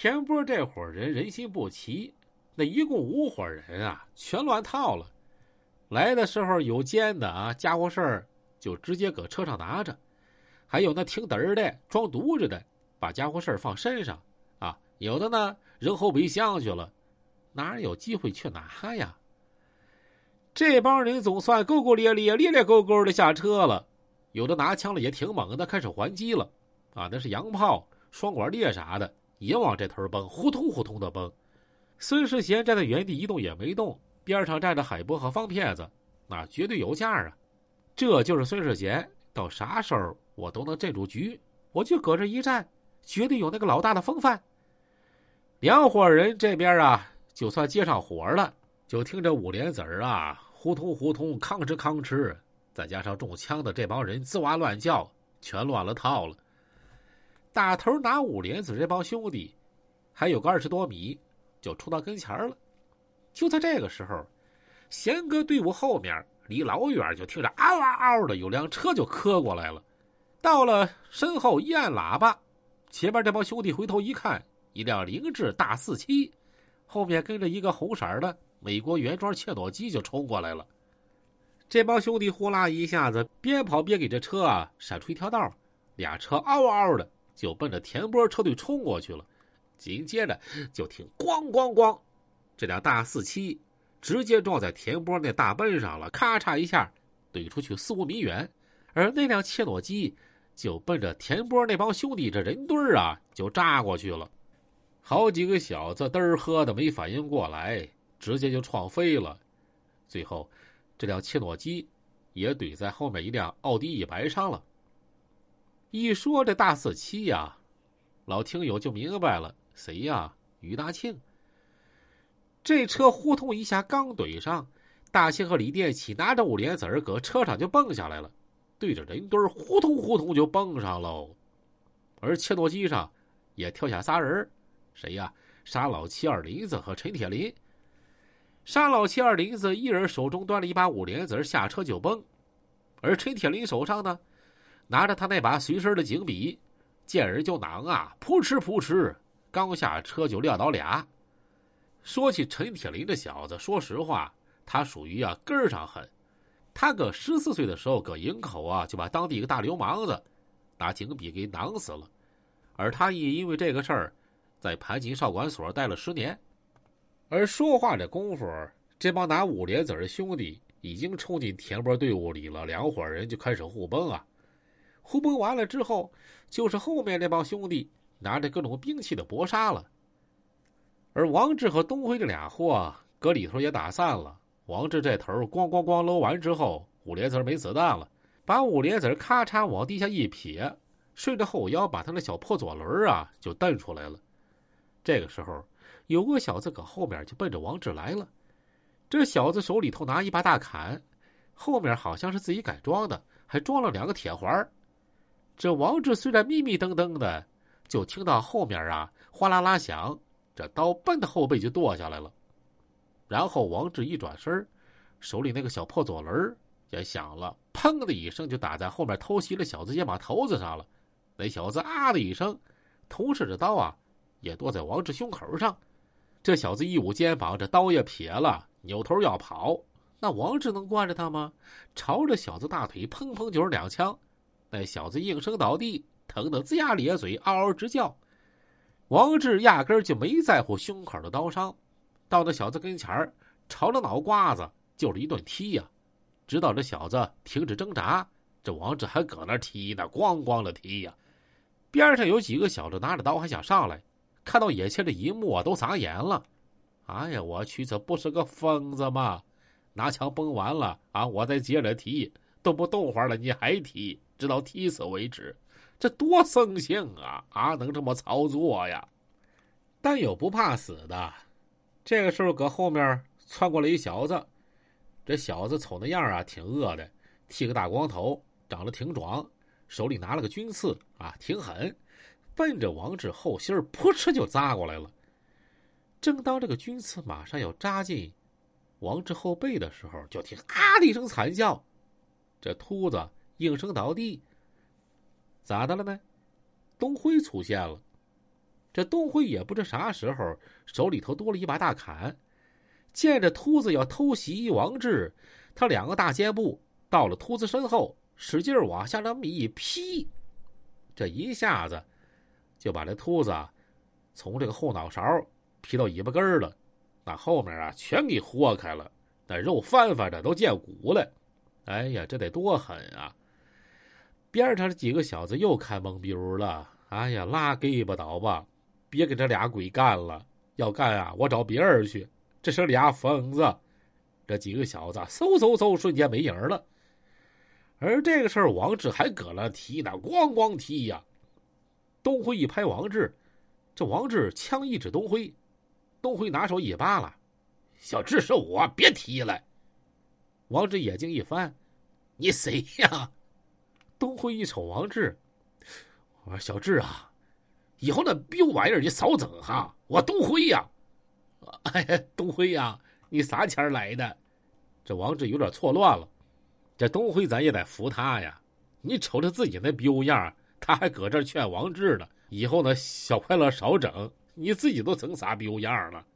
田波这伙人人心不齐，那一共五伙人啊，全乱套了。来的时候有尖的啊，家伙事儿就直接搁车上拿着；还有那挺嘚儿的，装犊子的，把家伙事儿放身上啊。有的呢扔后备箱去了，哪有机会去拿呀？这帮人总算够够咧咧、咧咧勾勾的下车了。有的拿枪了也挺猛的，开始还击了啊！那是洋炮、双管猎啥的，也往这头崩，呼通呼通的崩。孙世贤站在原地一动也没动，边上站着海波和方骗子，那绝对有价啊！这就是孙世贤，到啥时候我都能镇住局，我就搁这一站，绝对有那个老大的风范。两伙人这边啊，就算接上火了，就听着五莲子儿啊，呼通呼通，吭哧吭哧。再加上中枪的这帮人吱哇乱叫，全乱了套了。大头拿五莲子这帮兄弟，还有个二十多米，就冲到跟前了。就在这个时候，贤哥队伍后面离老远就听着嗷嗷嗷的，有辆车就磕过来了。到了身后一按喇叭，前面这帮兄弟回头一看，一辆凌志大四七，后面跟着一个红色的美国原装切诺基就冲过来了。这帮兄弟呼啦一下子，边跑边给这车啊闪出一条道，俩车嗷嗷的就奔着田波车队冲过去了。紧接着就听咣咣咣，这辆大四七直接撞在田波那大奔上了，咔嚓一下怼出去四五米远。而那辆切诺基就奔着田波那帮兄弟这人堆儿啊就扎过去了。好几个小子嘚儿喝的没反应过来，直接就撞飞了。最后。这辆切诺基也怼在后面一辆奥迪一百上了。一说这大四七呀，老听友就明白了，谁呀？于大庆。这车呼通一下刚怼上，大庆和李殿启拿着五连子儿搁车上就蹦下来了，对着人堆呼通呼通就蹦上喽。而切诺基上也跳下仨人，谁呀？沙老七、二林子和陈铁林。沙老七二林子一人手中端了一把五连子，下车就蹦；而陈铁林手上呢，拿着他那把随身的警笔，见人就攮啊，扑哧扑哧，刚下车就撂倒俩。说起陈铁林这小子，说实话，他属于啊根儿上狠。他搁十四岁的时候，搁营口啊就把当地一个大流氓子拿警笔给攮死了，而他也因为这个事儿，在盘锦少管所待了十年。而说话这功夫，这帮拿五连子的兄弟已经冲进田波队伍里了。两伙人就开始互崩啊！互崩完了之后，就是后面那帮兄弟拿着各种兵器的搏杀了。而王志和东辉这俩货搁里头也打散了。王志这头咣咣咣搂完之后，五连子没子弹了，把五连子咔嚓往地下一撇，顺着后腰把他那小破左轮啊就蹬出来了。这个时候。有个小子搁后面就奔着王志来了，这小子手里头拿一把大砍，后面好像是自己改装的，还装了两个铁环。这王志虽然迷迷瞪瞪的，就听到后面啊哗啦啦响，这刀奔他后背就剁下来了。然后王志一转身，手里那个小破左轮也响了，砰的一声就打在后面偷袭的小子肩膀头子上了。那小子啊的一声，同时这刀啊也剁在王志胸口上。这小子一捂肩膀，这刀也撇了，扭头要跑。那王志能惯着他吗？朝着小子大腿砰砰就是两枪，那小子应声倒地，疼得龇牙咧嘴，嗷嗷直叫。王志压根就没在乎胸口的刀伤，到那小子跟前儿，朝着脑瓜子就是一顿踢呀，直到这小子停止挣扎。这王志还搁那踢呢，咣咣的踢呀。边上有几个小子拿着刀还想上来。看到眼前这一幕啊，都傻眼了。哎呀，我去，这不是个疯子吗？拿枪崩完了啊，我再接着踢，都不动会了，你还踢，直到踢死为止，这多生性啊！啊，能这么操作呀？但有不怕死的。这个时候，搁后面窜过来一小子，这小子瞅那样啊，挺饿的，剃个大光头，长得挺壮，手里拿了个军刺啊，挺狠。奔着王志后心儿扑哧就扎过来了。正当这个军刺马上要扎进王志后背的时候，就听啊的一声惨叫，这秃子应声倒地。咋的了呢？东辉出现了。这东辉也不知啥时候手里头多了一把大砍，见着秃子要偷袭王志，他两个大肩部到了秃子身后，使劲往下那么一劈，这一下子就把这秃子从这个后脑勺劈到尾巴根了，那后面啊全给豁开了，那肉翻翻的都见骨了。哎呀，这得多狠啊！边上的几个小子又看懵逼了。哎呀，拉给吧倒吧，别给这俩鬼干了。要干啊，我找别人去。这是俩疯子。这几个小子嗖嗖嗖，瞬间没影了。而这个时候，王志还搁那踢呢，咣咣踢呀。东辉一拍王志，这王志枪一指东辉，东辉拿手一扒拉：“小志是我，别踢了。”王志眼睛一翻：“你谁呀？”东辉一瞅王志，我说：“小志啊，以后那彪玩意儿你少整哈。”我东辉呀，哎呀，东辉呀，你啥钱来的？这王志有点错乱了。这东辉咱也得服他呀。你瞅他自己那彪样，他还搁这劝王志呢。以后呢，小快乐少整，你自己都成啥彪样了？